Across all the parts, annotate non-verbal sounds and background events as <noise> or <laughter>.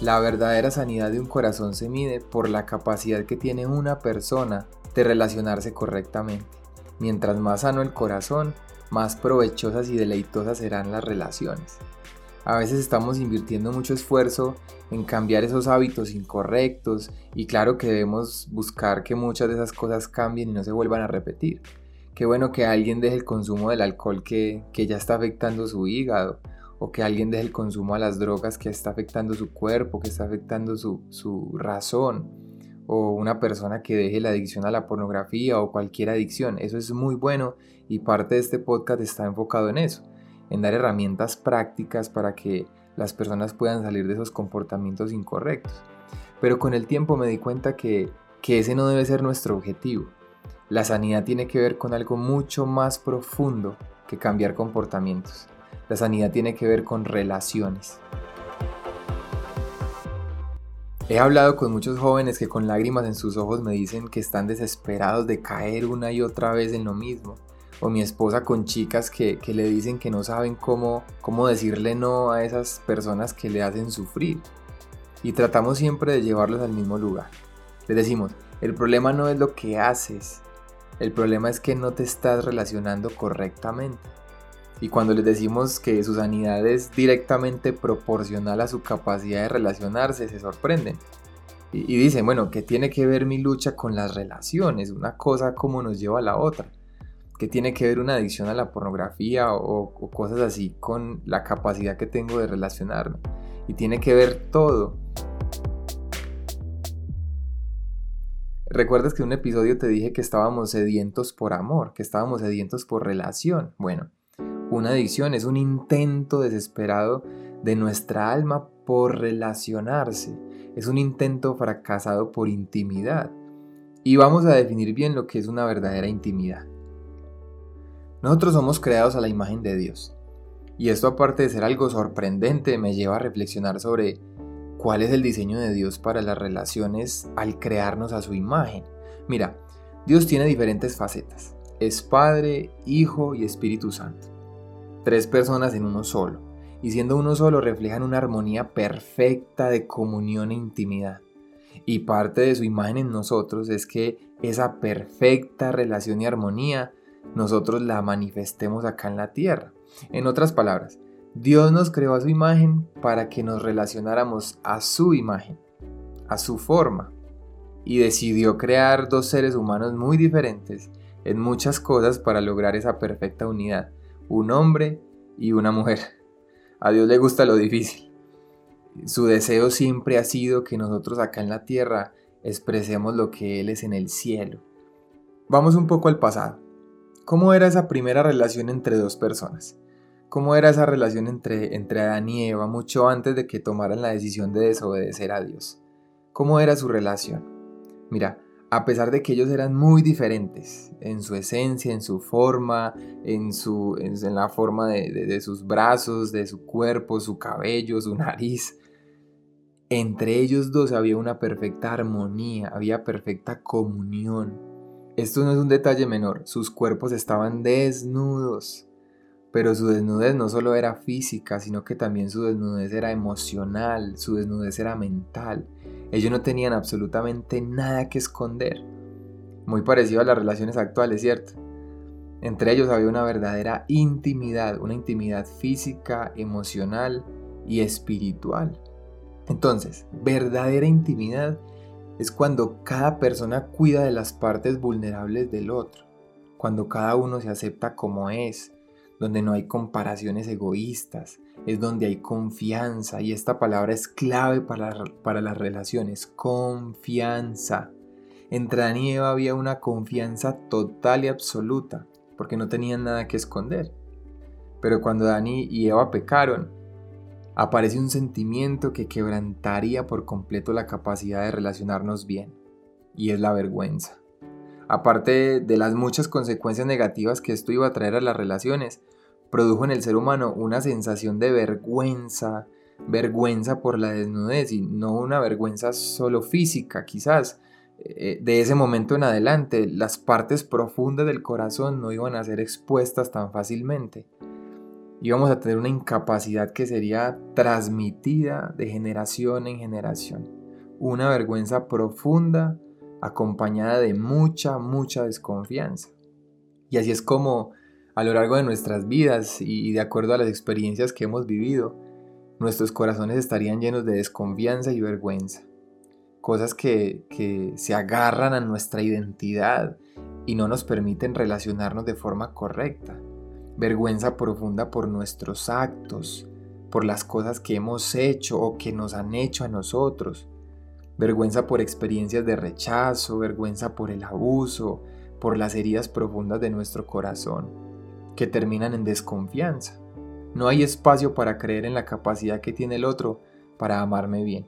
La verdadera sanidad de un corazón se mide por la capacidad que tiene una persona de relacionarse correctamente. Mientras más sano el corazón, más provechosas y deleitosas serán las relaciones. A veces estamos invirtiendo mucho esfuerzo en cambiar esos hábitos incorrectos y claro que debemos buscar que muchas de esas cosas cambien y no se vuelvan a repetir. Qué bueno que alguien deje el consumo del alcohol que, ya está afectando su hígado o que alguien deje el consumo a las drogas que está afectando su cuerpo, que está afectando su, su razón o una persona que deje la adicción a la pornografía o cualquier adicción. Eso es muy bueno y parte de este podcast está enfocado en eso en dar herramientas prácticas para que las personas puedan salir de esos comportamientos incorrectos. Pero con el tiempo me di cuenta que, que ese no debe ser nuestro objetivo. La sanidad tiene que ver con algo mucho más profundo que cambiar comportamientos. La sanidad tiene que ver con relaciones. He hablado con muchos jóvenes que con lágrimas en sus ojos me dicen que están desesperados de caer una y otra vez en lo mismo, o mi esposa con chicas que, le dicen que no saben cómo, cómo decirle no a esas personas que le hacen sufrir. Y tratamos siempre de llevarlos al mismo lugar. Les decimos, el problema no es lo que haces, el problema es que no te estás relacionando correctamente. Y cuando les decimos que su sanidad es directamente proporcional a su capacidad de relacionarse, se sorprenden. Y, dicen, bueno, ¿qué tiene que ver mi lucha con las relaciones? Una cosa como nos lleva a la otra que tiene que ver una adicción a la pornografía o, cosas así con la capacidad que tengo de relacionarme. Y tiene que ver todo. ¿Recuerdas que en un episodio te dije que estábamos sedientos por amor, que estábamos sedientos por relación? Bueno, una adicción es un intento desesperado de nuestra alma por relacionarse. Es un intento fracasado por intimidad. Y vamos a definir bien lo que es una verdadera intimidad. Nosotros somos creados a la imagen de Dios. Y esto aparte de ser algo sorprendente, me lleva a reflexionar sobre cuál es el diseño de Dios para las relaciones al crearnos a su imagen. Mira, Dios tiene diferentes facetas. Es Padre, Hijo y Espíritu Santo. Tres personas en uno solo. Y siendo uno solo reflejan una armonía perfecta de comunión e intimidad. Y parte de su imagen en nosotros es que esa perfecta relación y armonía nosotros la manifestemos acá en la tierra. En otras palabras, Dios nos creó a su imagen para que nos relacionáramos a su imagen, a su forma, y decidió crear dos seres humanos muy diferentes en muchas cosas para lograr esa perfecta unidad, un hombre y una mujer. A Dios le gusta lo difícil. Su deseo siempre ha sido que nosotros acá en la tierra expresemos lo que Él es en el cielo. Vamos un poco al pasado. ¿Cómo era esa primera relación entre dos personas? ¿Cómo era esa relación entre, entre Adán y Eva mucho antes de que tomaran la decisión de desobedecer a Dios? ¿Cómo era su relación? Mira, a pesar de que ellos eran muy diferentes en su esencia, en su forma, en, su, en, la forma de, de sus brazos, de su cuerpo, su cabello, su <laughs> nariz, entre ellos dos había una perfecta armonía, había perfecta comunión. Esto no es un detalle menor, sus cuerpos estaban desnudos, pero su desnudez no solo era física, sino que también su desnudez era emocional, su desnudez era mental. Ellos no tenían absolutamente nada que esconder. Muy parecido a las relaciones actuales, ¿cierto? Entre ellos había una verdadera intimidad, una intimidad física, emocional y espiritual. Entonces, verdadera intimidad es cuando cada persona cuida de las partes vulnerables del otro, cuando cada uno se acepta como es, donde no hay comparaciones egoístas, es donde hay confianza y esta palabra es clave para, para las relaciones, confianza. Entre Adán y Eva había una confianza total y absoluta, porque no tenían nada que esconder. Pero cuando Dani y Eva pecaron, aparece un sentimiento que quebrantaría por completo la capacidad de relacionarnos bien, y es la vergüenza. Aparte de las muchas consecuencias negativas que esto iba a traer a las relaciones, produjo en el ser humano una sensación de vergüenza, vergüenza por la desnudez y no una vergüenza solo física, quizás. Eh, de ese momento en adelante, las partes profundas del corazón no iban a ser expuestas tan fácilmente. íbamos a tener una incapacidad que sería transmitida de generación en generación. Una vergüenza profunda acompañada de mucha, mucha desconfianza. Y así es como a lo largo de nuestras vidas y de acuerdo a las experiencias que hemos vivido, nuestros corazones estarían llenos de desconfianza y vergüenza. Cosas que, que se agarran a nuestra identidad y no nos permiten relacionarnos de forma correcta vergüenza profunda por nuestros actos, por las cosas que hemos hecho o que nos han hecho a nosotros, vergüenza por experiencias de rechazo, vergüenza por el abuso, por las heridas profundas de nuestro corazón, que terminan en desconfianza. No hay espacio para creer en la capacidad que tiene el otro para amarme bien.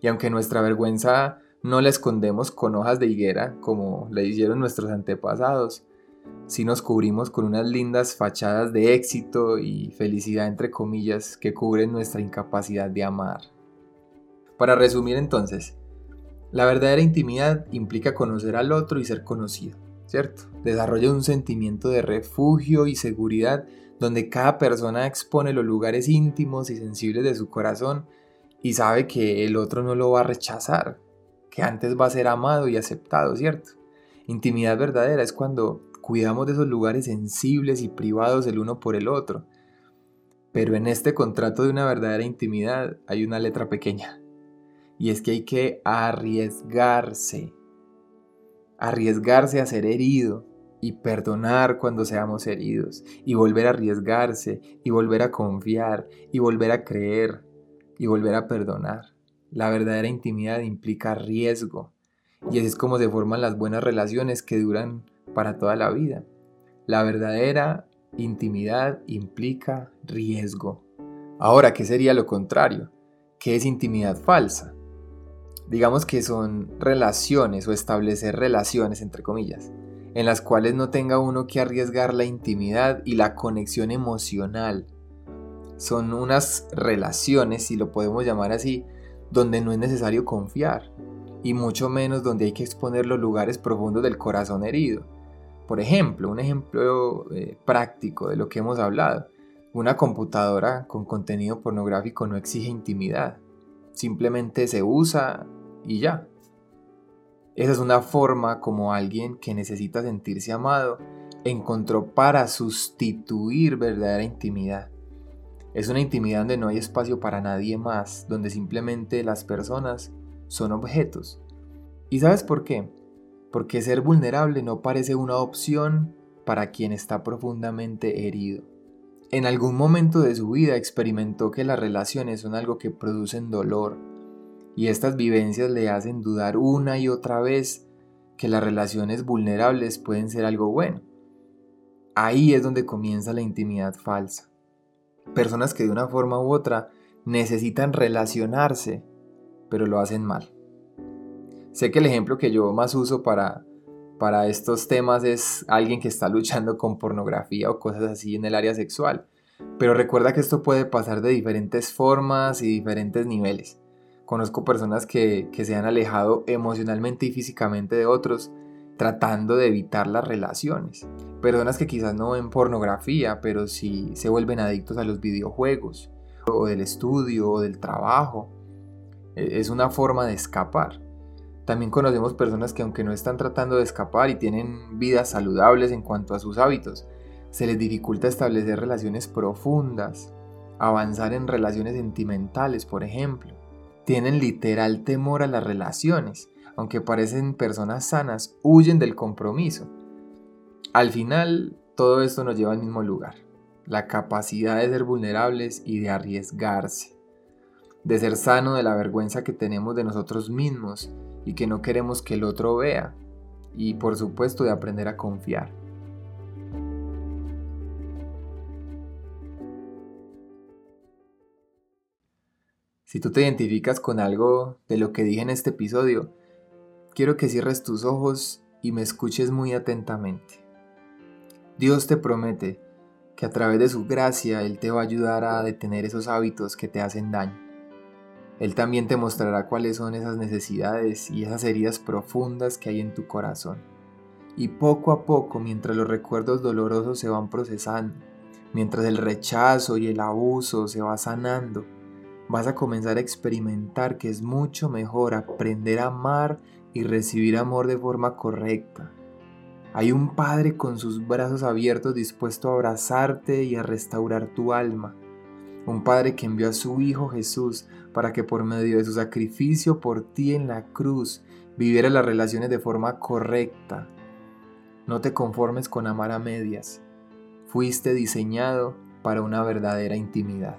Y aunque nuestra vergüenza no la escondemos con hojas de higuera, como le hicieron nuestros antepasados, si nos cubrimos con unas lindas fachadas de éxito y felicidad entre comillas que cubren nuestra incapacidad de amar. Para resumir entonces, la verdadera intimidad implica conocer al otro y ser conocido, ¿cierto? Desarrolla un sentimiento de refugio y seguridad donde cada persona expone los lugares íntimos y sensibles de su corazón y sabe que el otro no lo va a rechazar, que antes va a ser amado y aceptado, ¿cierto? Intimidad verdadera es cuando cuidamos de esos lugares sensibles y privados el uno por el otro. Pero en este contrato de una verdadera intimidad hay una letra pequeña. Y es que hay que arriesgarse. Arriesgarse a ser herido y perdonar cuando seamos heridos. Y volver a arriesgarse y volver a confiar y volver a creer y volver a perdonar. La verdadera intimidad implica riesgo. Y así es como se forman las buenas relaciones que duran para toda la vida. La verdadera intimidad implica riesgo. Ahora, ¿qué sería lo contrario? ¿Qué es intimidad falsa? Digamos que son relaciones o establecer relaciones, entre comillas, en las cuales no tenga uno que arriesgar la intimidad y la conexión emocional. Son unas relaciones, si lo podemos llamar así, donde no es necesario confiar, y mucho menos donde hay que exponer los lugares profundos del corazón herido. Por ejemplo, un ejemplo eh, práctico de lo que hemos hablado. Una computadora con contenido pornográfico no exige intimidad. Simplemente se usa y ya. Esa es una forma como alguien que necesita sentirse amado encontró para sustituir verdadera intimidad. Es una intimidad donde no hay espacio para nadie más, donde simplemente las personas son objetos. ¿Y sabes por qué? porque ser vulnerable no parece una opción para quien está profundamente herido. En algún momento de su vida experimentó que las relaciones son algo que producen dolor, y estas vivencias le hacen dudar una y otra vez que las relaciones vulnerables pueden ser algo bueno. Ahí es donde comienza la intimidad falsa. Personas que de una forma u otra necesitan relacionarse, pero lo hacen mal. Sé que el ejemplo que yo más uso para, para estos temas es alguien que está luchando con pornografía o cosas así en el área sexual. Pero recuerda que esto puede pasar de diferentes formas y diferentes niveles. Conozco personas que, que se han alejado emocionalmente y físicamente de otros tratando de evitar las relaciones. Personas que quizás no ven pornografía, pero sí se vuelven adictos a los videojuegos, o del estudio, o del trabajo. E, es una forma de escapar. También conocemos personas que aunque no están tratando de escapar y tienen vidas saludables en cuanto a sus hábitos, se les dificulta establecer relaciones profundas, avanzar en relaciones sentimentales, por ejemplo. Tienen literal temor a las relaciones, aunque parecen personas sanas, huyen del compromiso. Al final, todo esto nos lleva al mismo lugar, la capacidad de ser vulnerables y de arriesgarse, de ser sano de la vergüenza que tenemos de nosotros mismos y que no queremos que el otro vea. Y por supuesto de aprender a confiar. Si tú te identificas con algo de lo que dije en este episodio, quiero que cierres tus ojos y me escuches muy atentamente. Dios te promete que a través de su gracia Él te va a ayudar a detener esos hábitos que te hacen daño. Él también te mostrará cuáles son esas necesidades y esas heridas profundas que hay en tu corazón. Y poco a poco, mientras los recuerdos dolorosos se van procesando, mientras el rechazo y el abuso se va sanando, vas a comenzar a experimentar que es mucho mejor aprender a amar y recibir amor de forma correcta. Hay un Padre con sus brazos abiertos dispuesto a abrazarte y a restaurar tu alma. Un Padre que envió a su Hijo Jesús para que por medio de su sacrificio por ti en la cruz viviera las relaciones de forma correcta. No te conformes con amar a medias. Fuiste diseñado para una verdadera intimidad.